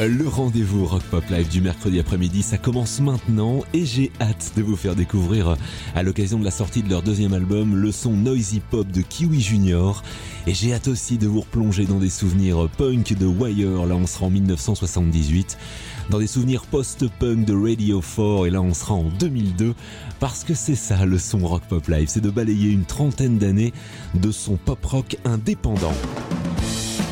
Le rendez-vous Rock Pop Live du mercredi après-midi, ça commence maintenant et j'ai hâte de vous faire découvrir à l'occasion de la sortie de leur deuxième album le son noisy pop de Kiwi Junior. Et j'ai hâte aussi de vous replonger dans des souvenirs punk de Wire, là on sera en 1978, dans des souvenirs post-punk de Radio 4 et là on sera en 2002 parce que c'est ça le son Rock Pop Live, c'est de balayer une trentaine d'années de son pop rock indépendant.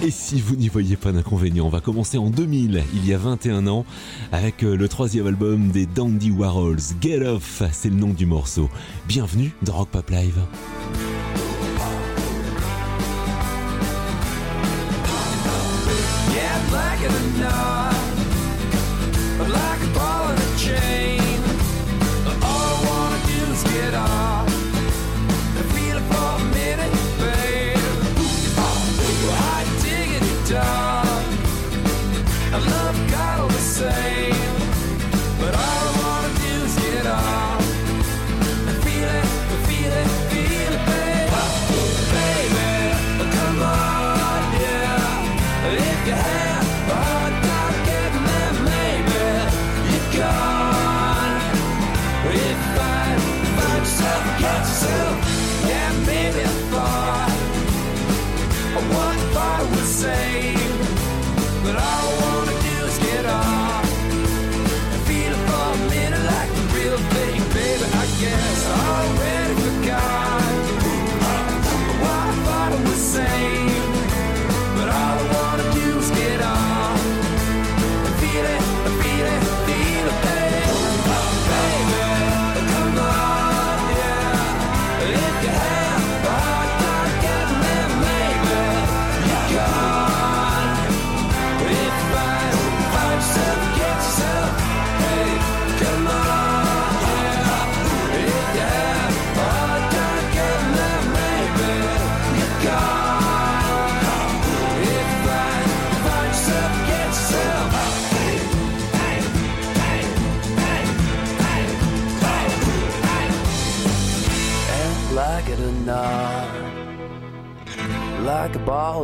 Et si vous n'y voyez pas d'inconvénient, on va commencer en 2000, il y a 21 ans, avec euh, le troisième album des Dandy Warhols, Get Off, c'est le nom du morceau. Bienvenue dans Rock Pop Live. Like a ball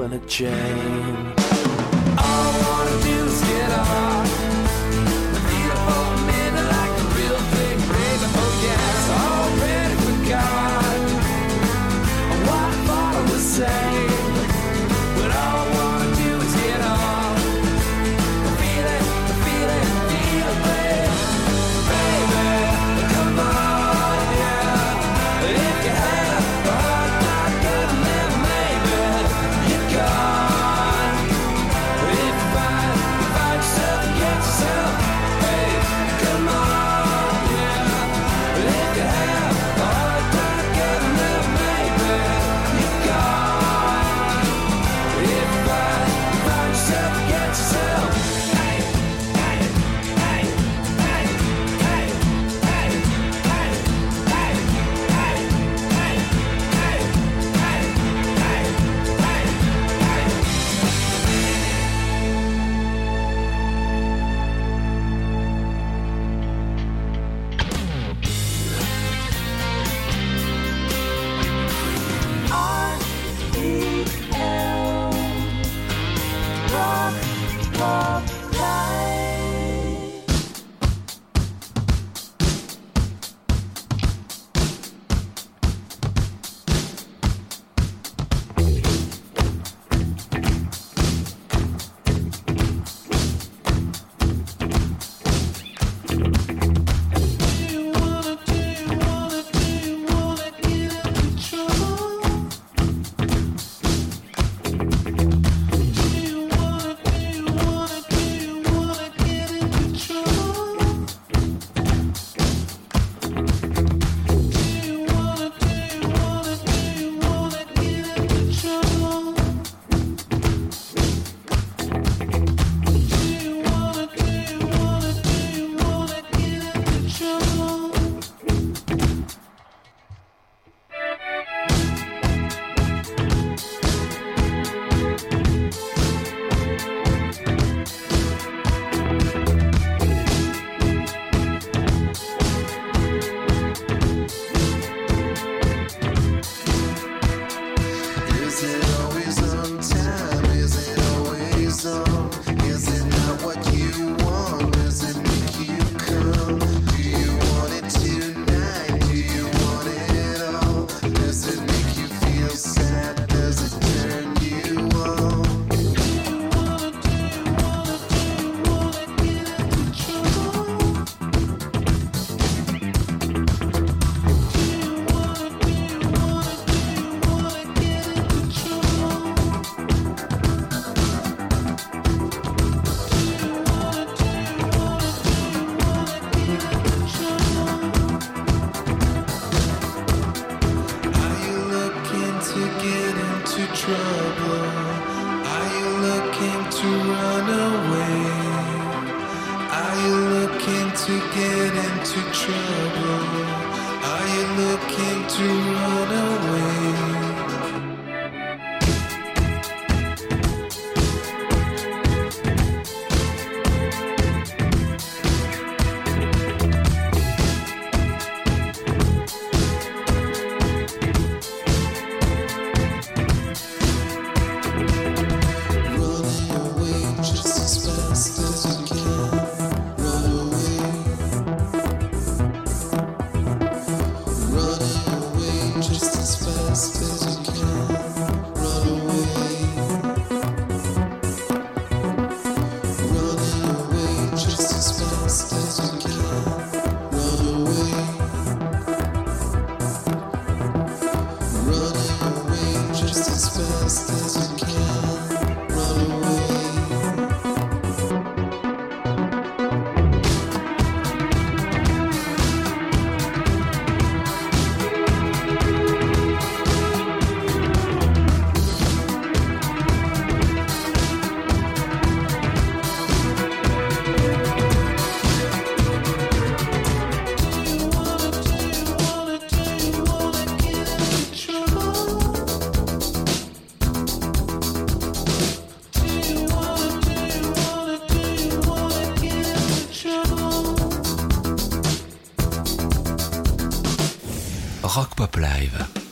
in a chain. All I wanna do is get off. Feel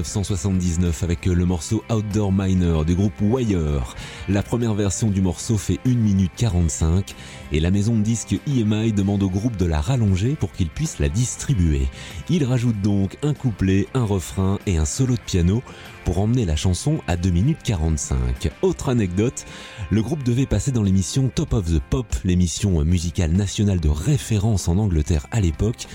1979 avec le morceau Outdoor Miner du groupe Wire. La première version du morceau fait 1 minute 45 et la maison de disques EMI demande au groupe de la rallonger pour qu'il puisse la distribuer. Il rajoute donc un couplet, un refrain et un solo de piano pour emmener la chanson à 2 minutes 45. Autre anecdote, le groupe devait passer dans l'émission Top of the Pop, l'émission musicale nationale de référence en Angleterre à l'époque,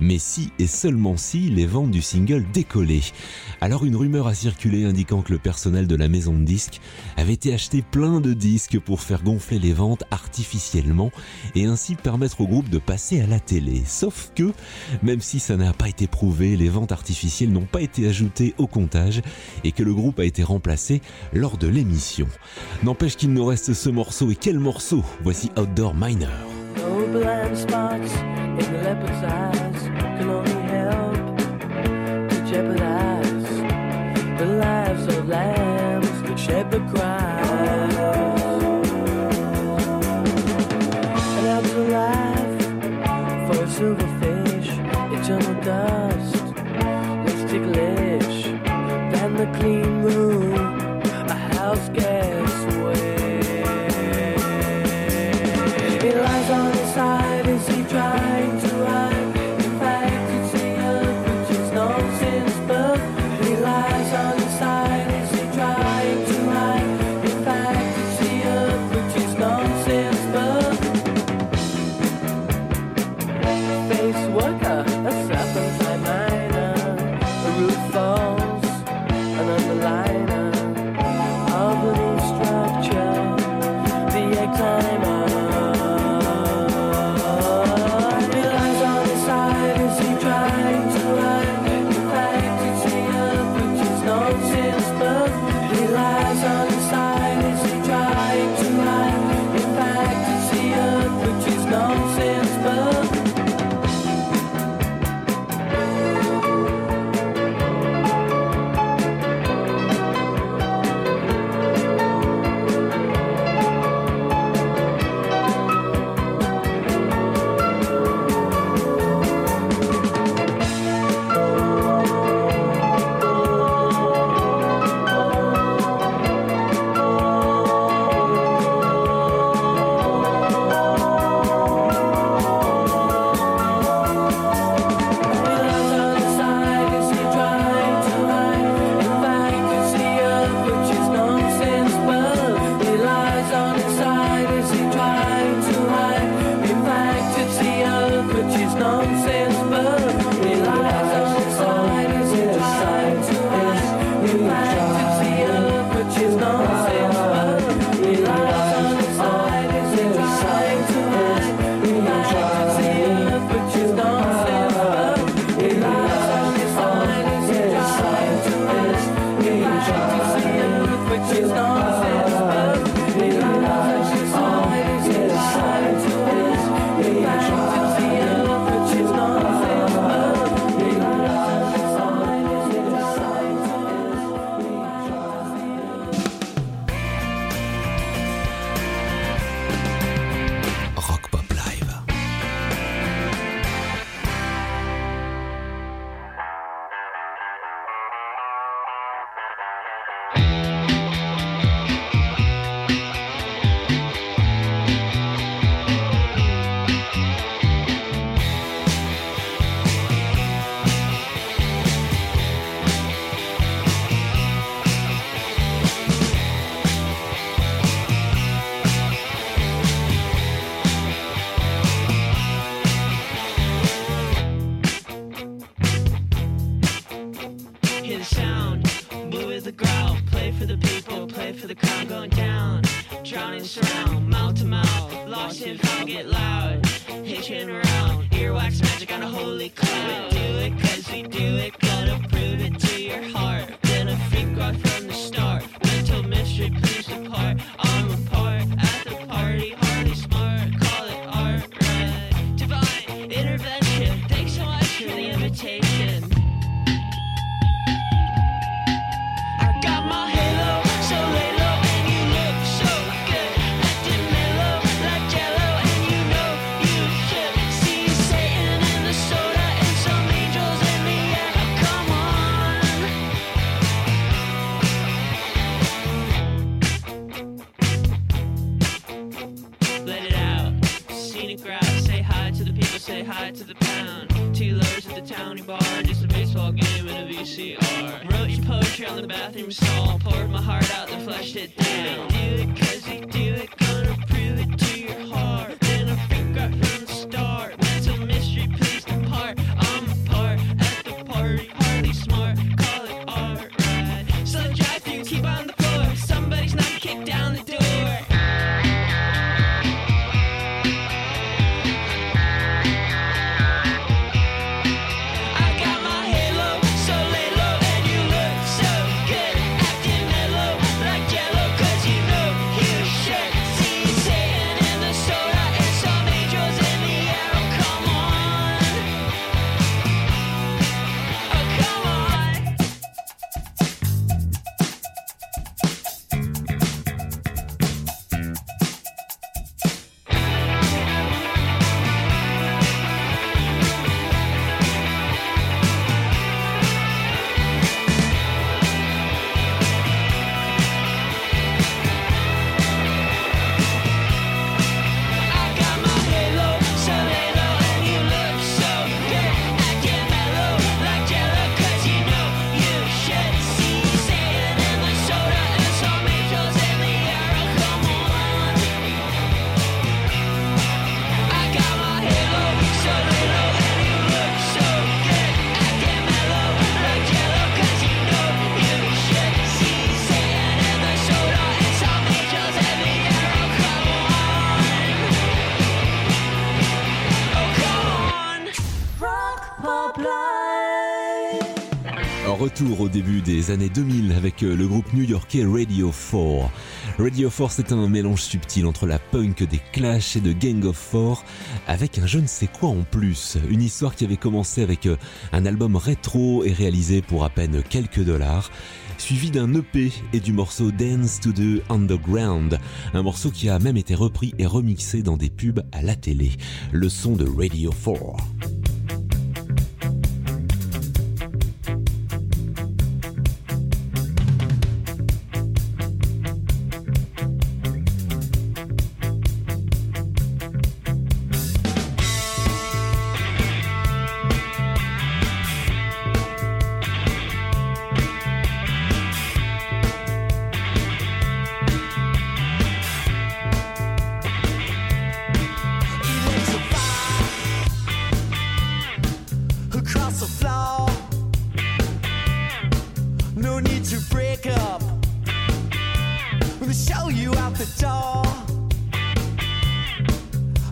mais si et seulement si les ventes du single décollaient. Alors une rumeur a circulé indiquant que le personnel de la maison de disques avait été acheté plein de disques pour faire gonfler les ventes artificiellement et ainsi permettre au groupe de passer à la télé. Sauf que, même si ça n'a pas été prouvé, les ventes artificielles n'ont pas été ajoutées au comptage et que le groupe a été remplacé lors de l'émission. N'empêche qu'il nous reste ce morceau et quel morceau? Voici Outdoor Miner. Of lambs the shepherd cries. Life for a silverfish, eternal dust, less ticklish than the clean room, a house guest Hear the sound, move with the growl. Play for the people, play for the crowd going down. Drowning surround, mouth to mouth. Lost if I get loud. Hitching around, earwax magic on a holy cloud. Do it cause we do it, gotta prove it to your heart. Been a freak right from the start. Mental mystery, please depart. Towny bar, just a baseball game and a VCR. Wrote your poetry on the bathroom stall, poured my heart out, then flushed it down. Do it 'cause you do it, gonna prove it début des années 2000 avec euh, le groupe new-yorkais Radio 4. Radio 4 c'est un mélange subtil entre la punk des Clash et de Gang of Four avec un je ne sais quoi en plus. Une histoire qui avait commencé avec euh, un album rétro et réalisé pour à peine quelques dollars suivi d'un EP et du morceau Dance to the Underground, un morceau qui a même été repris et remixé dans des pubs à la télé. Le son de Radio 4. No need to break up. We'll show you out the door.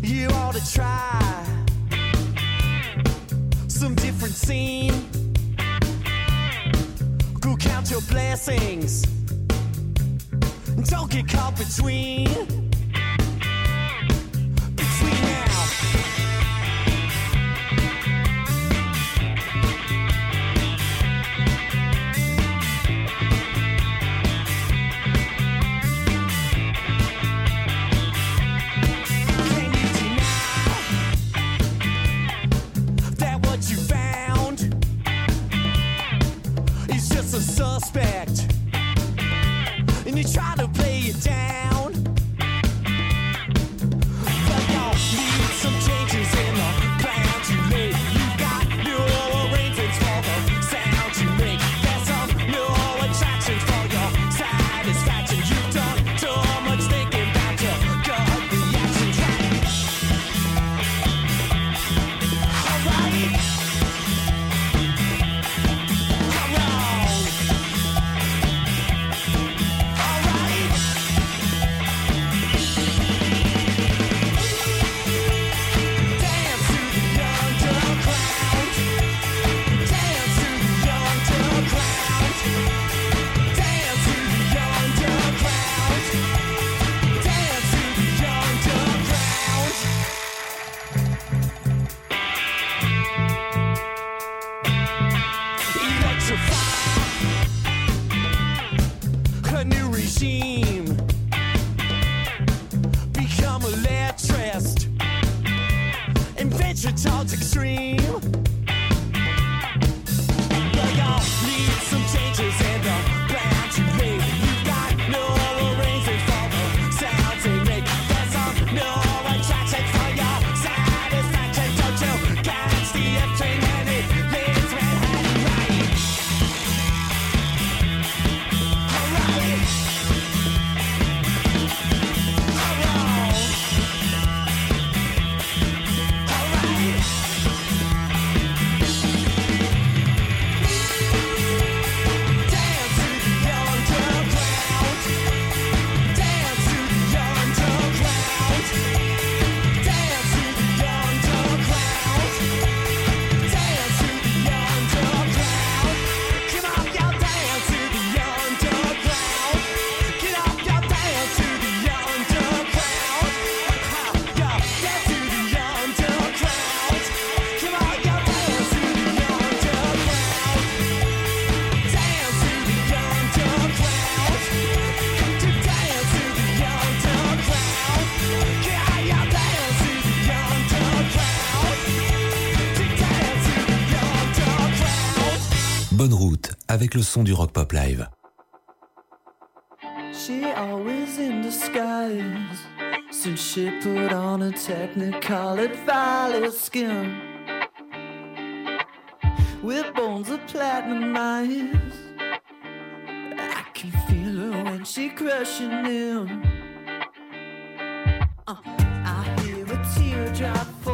You ought to try some different scene. Go count your blessings. Don't get caught. Between It's a thoughts extreme. But all need avec le son du Rock Pop Live. She always in disguise since she put on a technicolored violet skin with bones of platinum eyes. I can feel her when she crushing him. Uh, I hear a teardrop fall.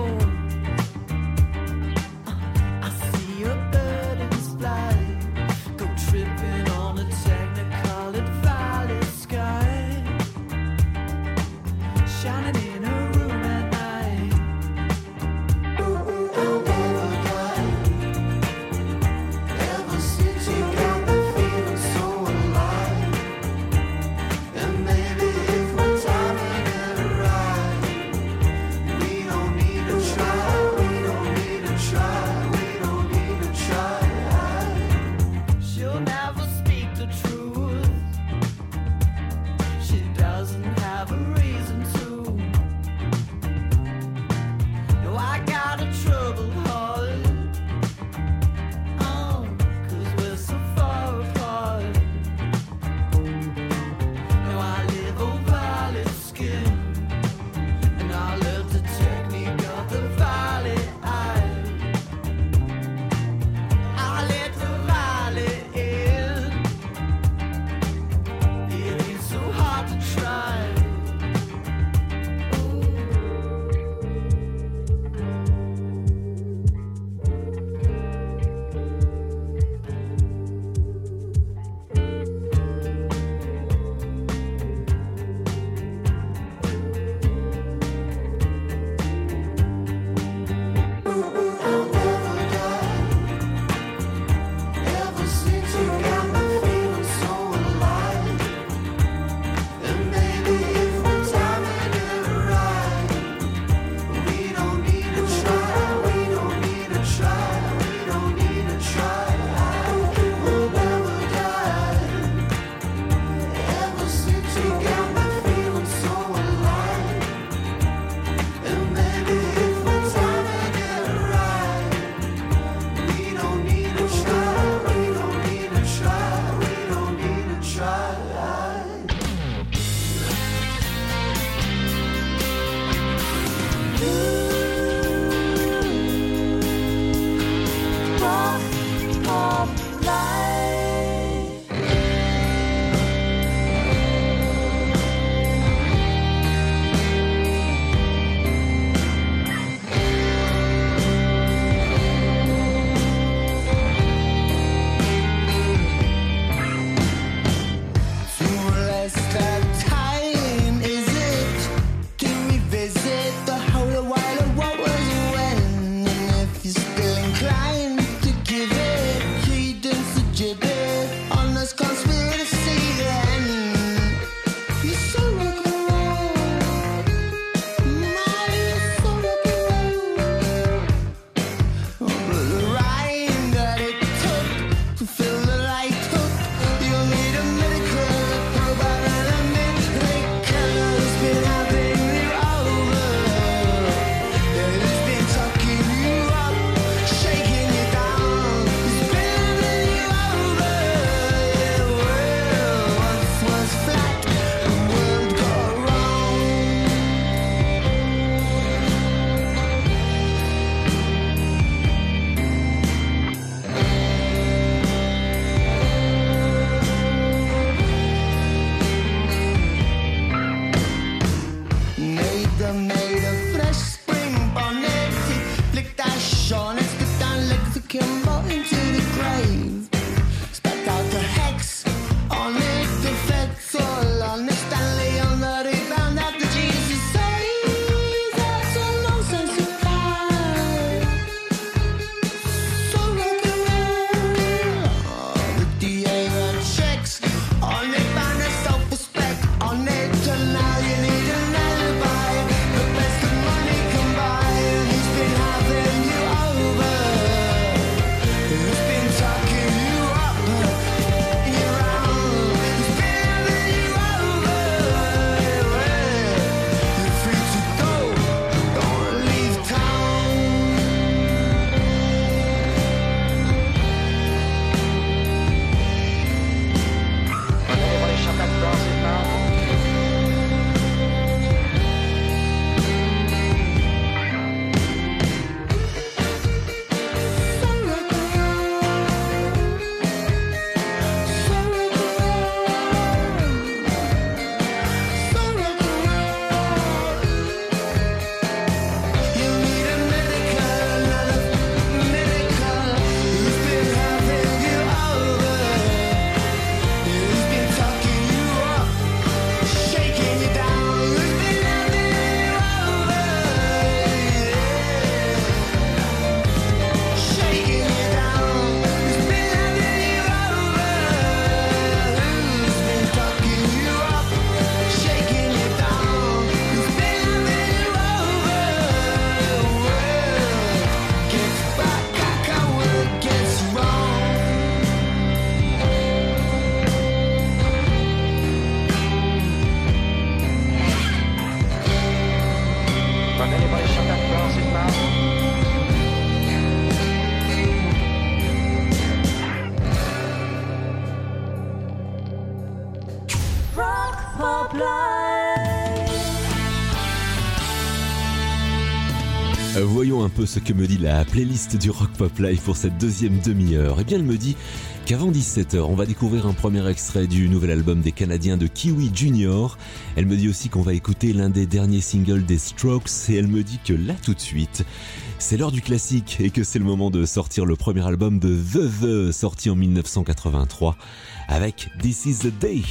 Euh, voyons un peu ce que me dit la playlist du Rock Pop Live pour cette deuxième demi-heure. Eh bien, elle me dit Qu'avant 17h, on va découvrir un premier extrait du nouvel album des Canadiens de Kiwi Junior. Elle me dit aussi qu'on va écouter l'un des derniers singles des Strokes et elle me dit que là tout de suite, c'est l'heure du classique et que c'est le moment de sortir le premier album de The The, sorti en 1983 avec This Is The Day.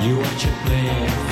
You watch it play.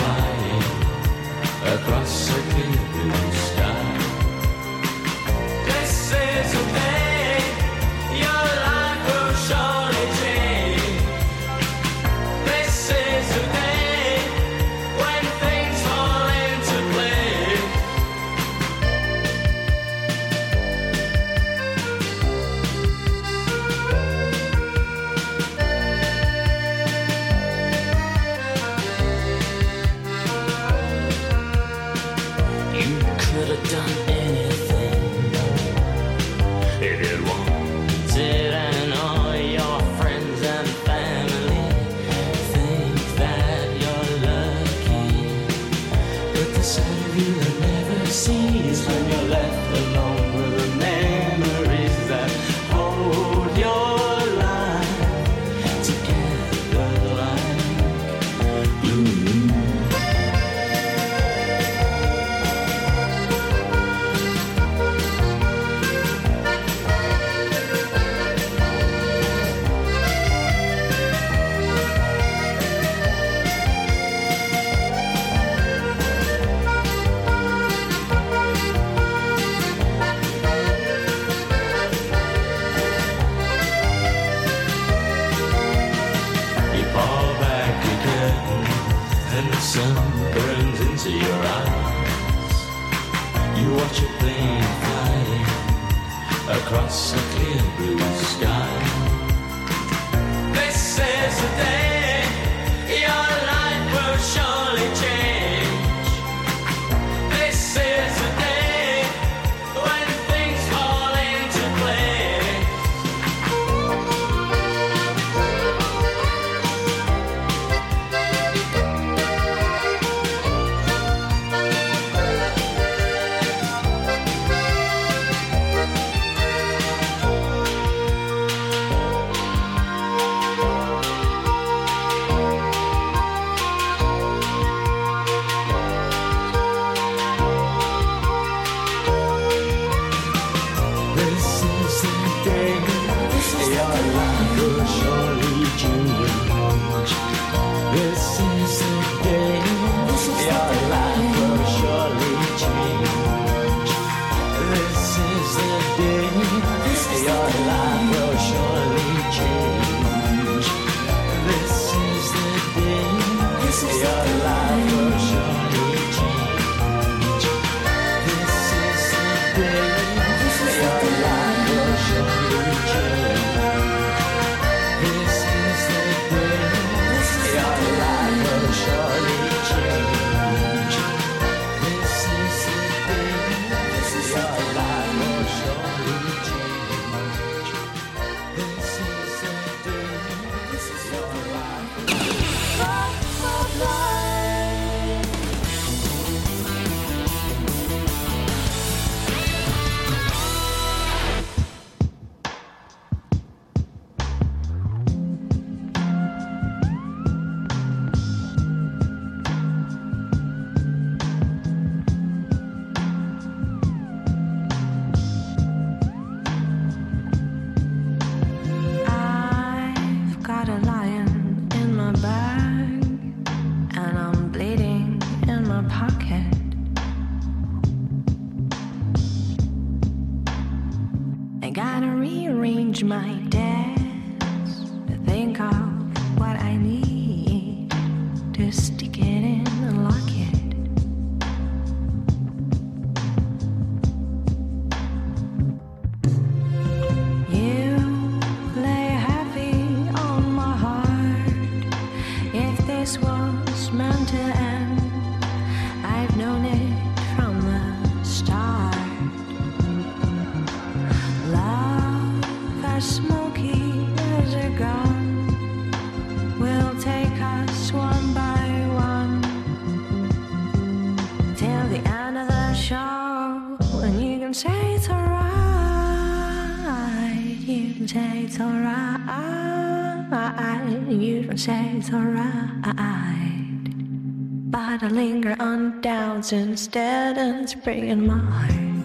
Instead, and spring in my heart.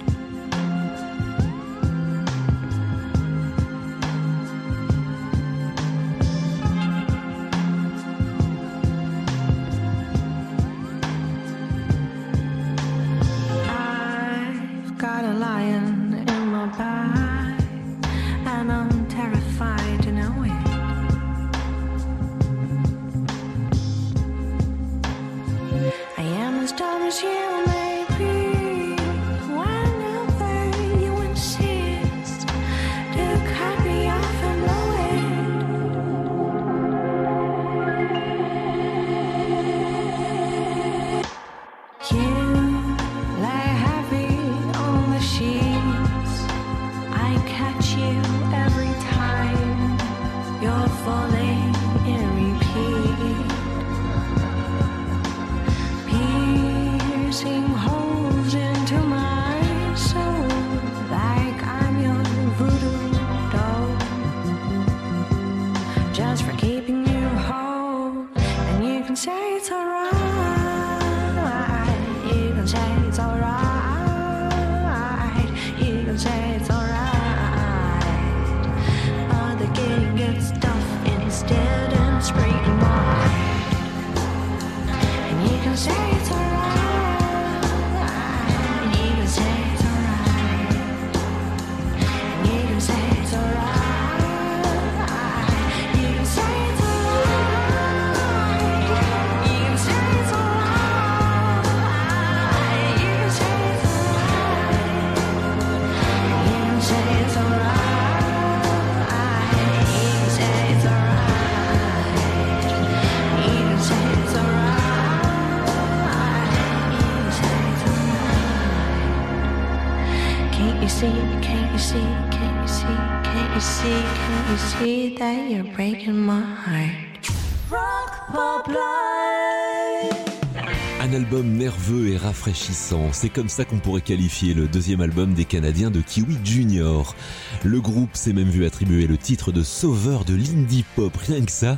Un album nerveux et rafraîchissant, c'est comme ça qu'on pourrait qualifier le deuxième album des Canadiens de Kiwi Junior. Le groupe s'est même vu attribuer le titre de sauveur de l'indie pop, rien que ça.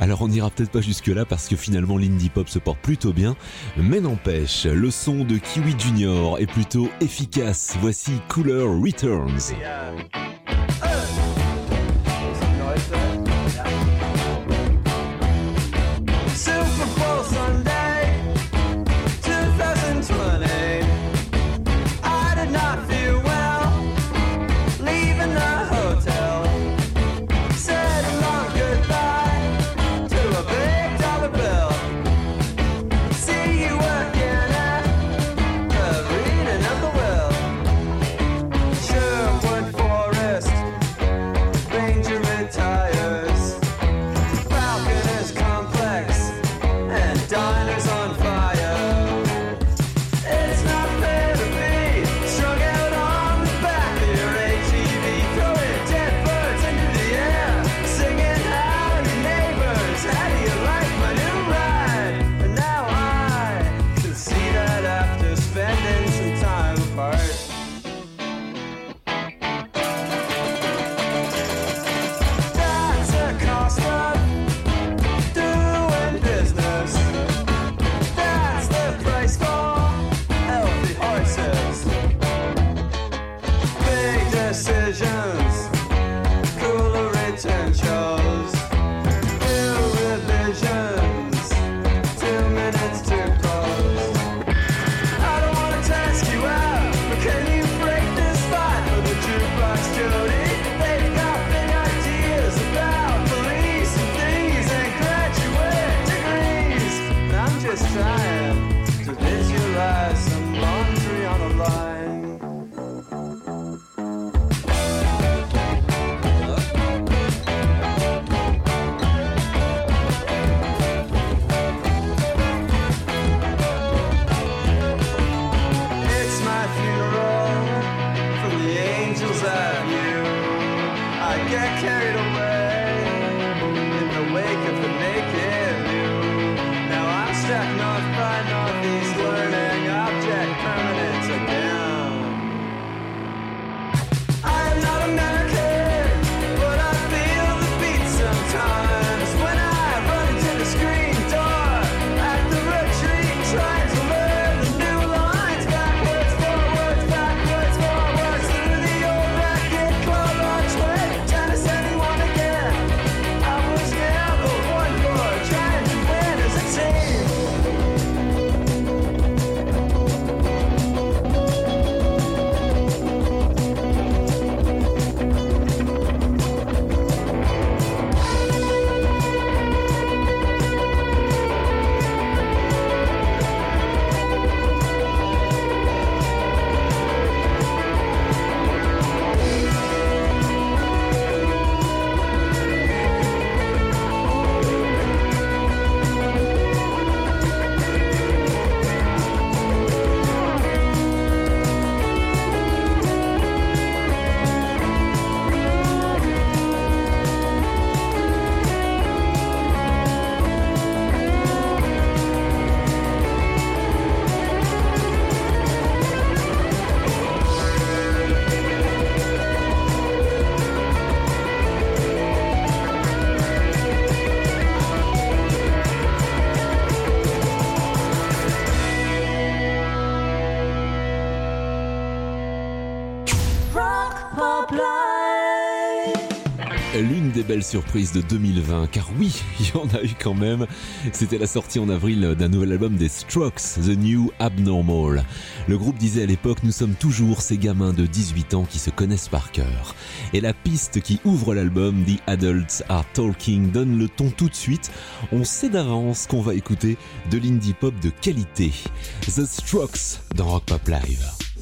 Alors on n'ira peut-être pas jusque-là parce que finalement l'indie pop se porte plutôt bien, mais n'empêche, le son de Kiwi Junior est plutôt efficace. Voici Cooler Returns. surprise de 2020, car oui, il y en a eu quand même. C'était la sortie en avril d'un nouvel album des Strokes, The New Abnormal. Le groupe disait à l'époque, nous sommes toujours ces gamins de 18 ans qui se connaissent par cœur. Et la piste qui ouvre l'album, The Adults Are Talking, donne le ton tout de suite. On sait d'avance qu'on va écouter de l'indie pop de qualité. The Strokes dans Rock Pop Live.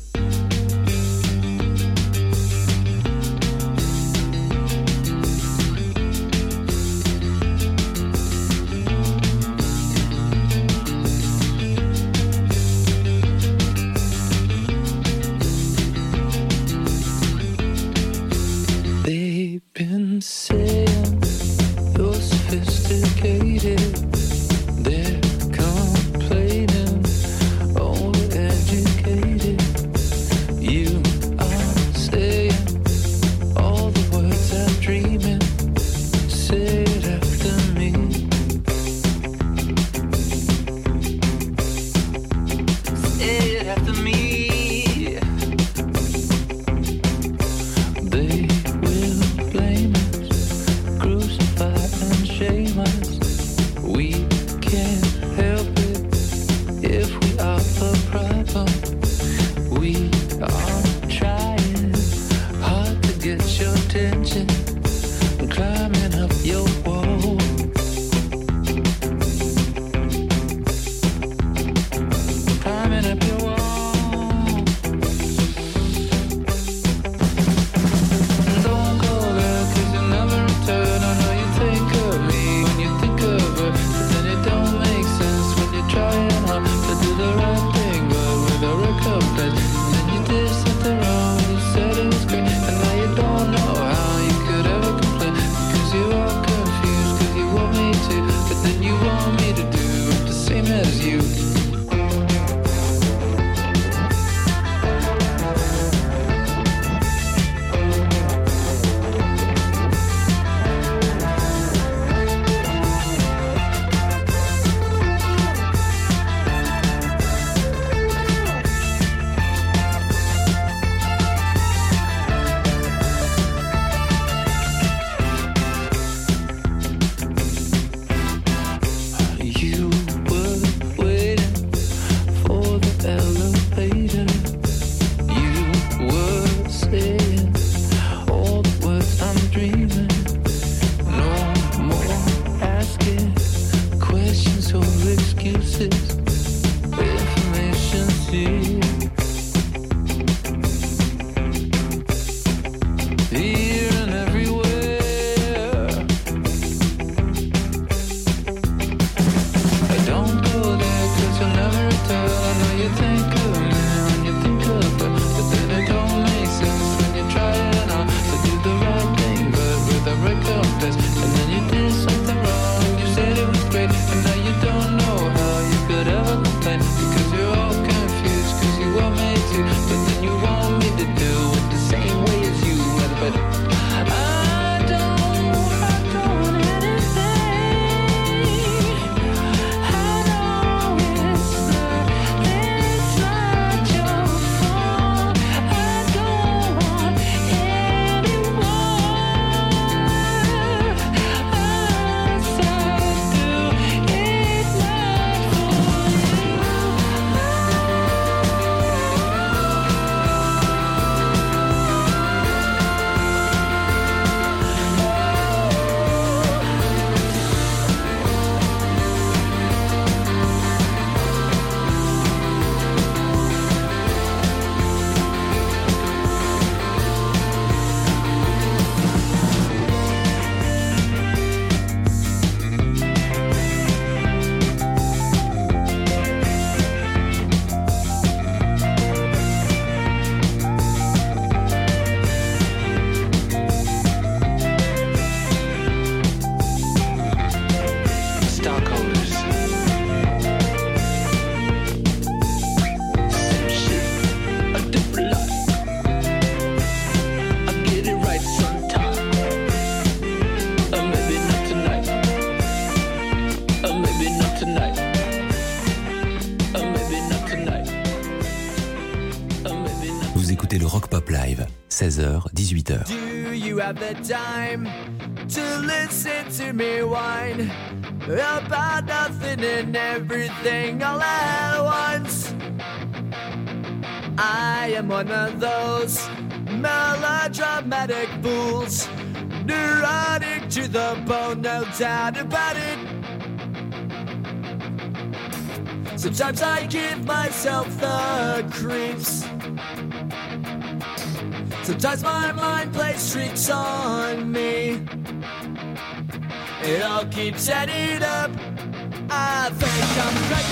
have the time to listen to me whine about nothing and everything all at once. I am one of those melodramatic fools, neurotic to the bone, no doubt about it. Sometimes I give myself the creeps. Sometimes my mind plays tricks on me. It all keeps adding up. I think I'm ready.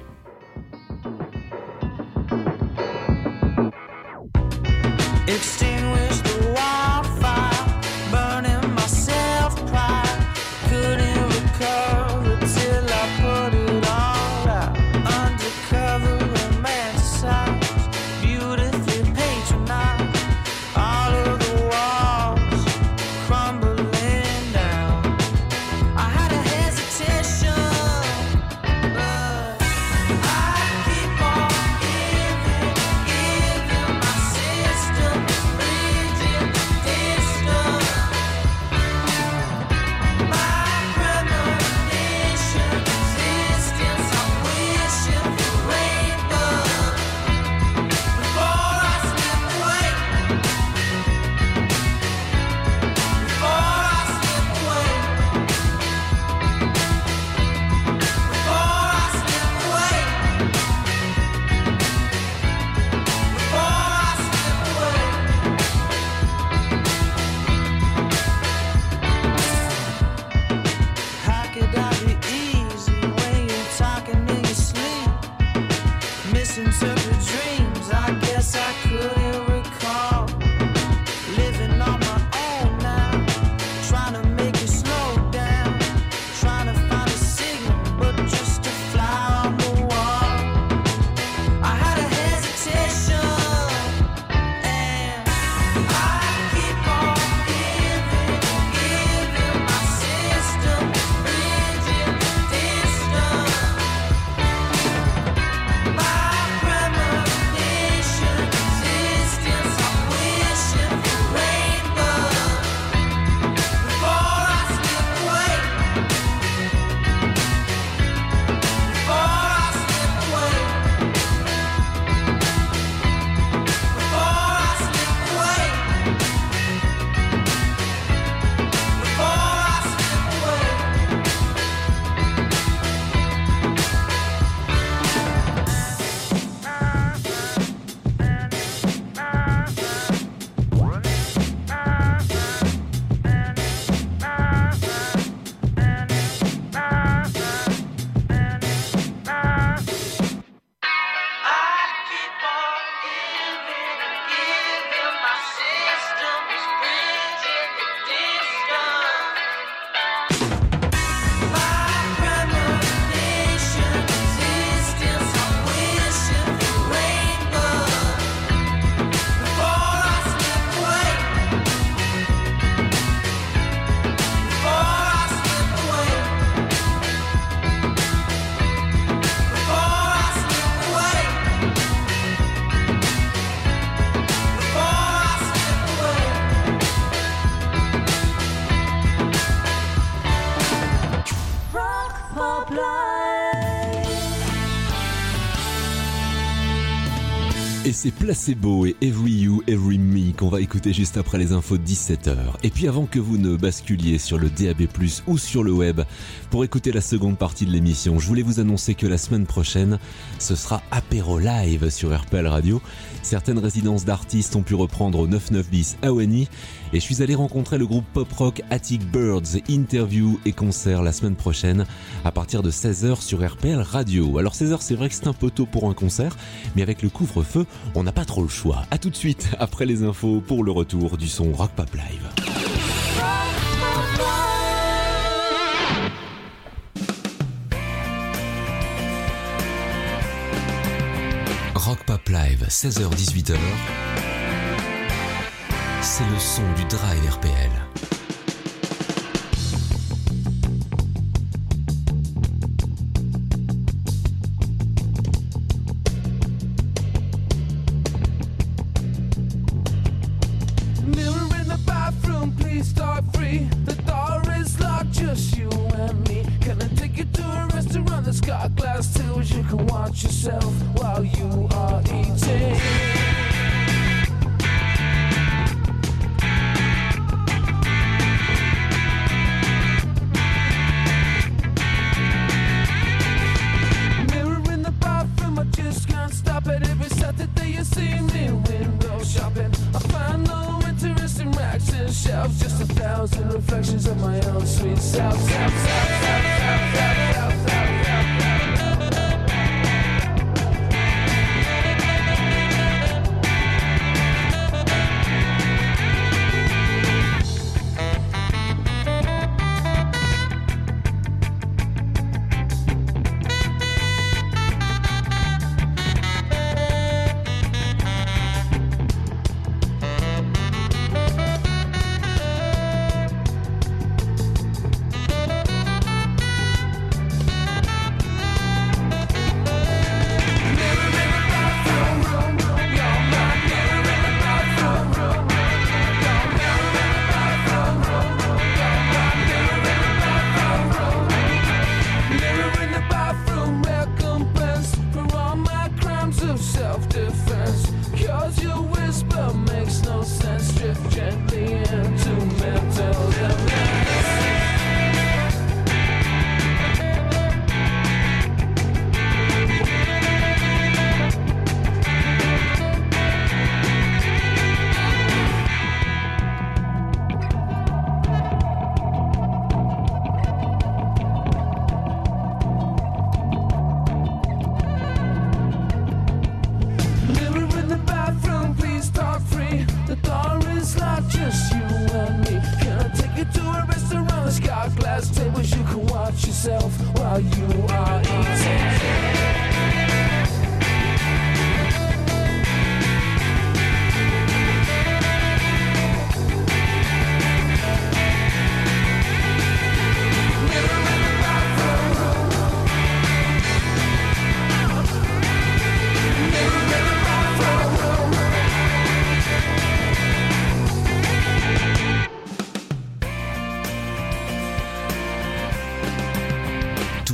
Et c'est Placebo et Every You, Every Me qu'on va écouter juste après les infos de 17h. Et puis avant que vous ne basculiez sur le DAB+, ou sur le web, pour écouter la seconde partie de l'émission, je voulais vous annoncer que la semaine prochaine, ce sera apéro live sur RPL Radio. Certaines résidences d'artistes ont pu reprendre au 99 bis à et je suis allé rencontrer le groupe pop-rock Attic Birds, interview et concert la semaine prochaine à partir de 16h sur RPL Radio. Alors 16h c'est vrai que c'est un peu tôt pour un concert, mais avec le couvre-feu, on n'a pas trop le choix. A tout de suite après les infos pour le retour du son Rock Pop Live. Rock Pop Live, 16h-18h. C'est le son du drive RPL. Miller in the bathroom, please, dark free. The door is locked, just you and me. Can I take you to a restaurant that's got glass to you can watch yourself while you are eating? shelves, just a thousand reflections of my own sweet self. self, self, self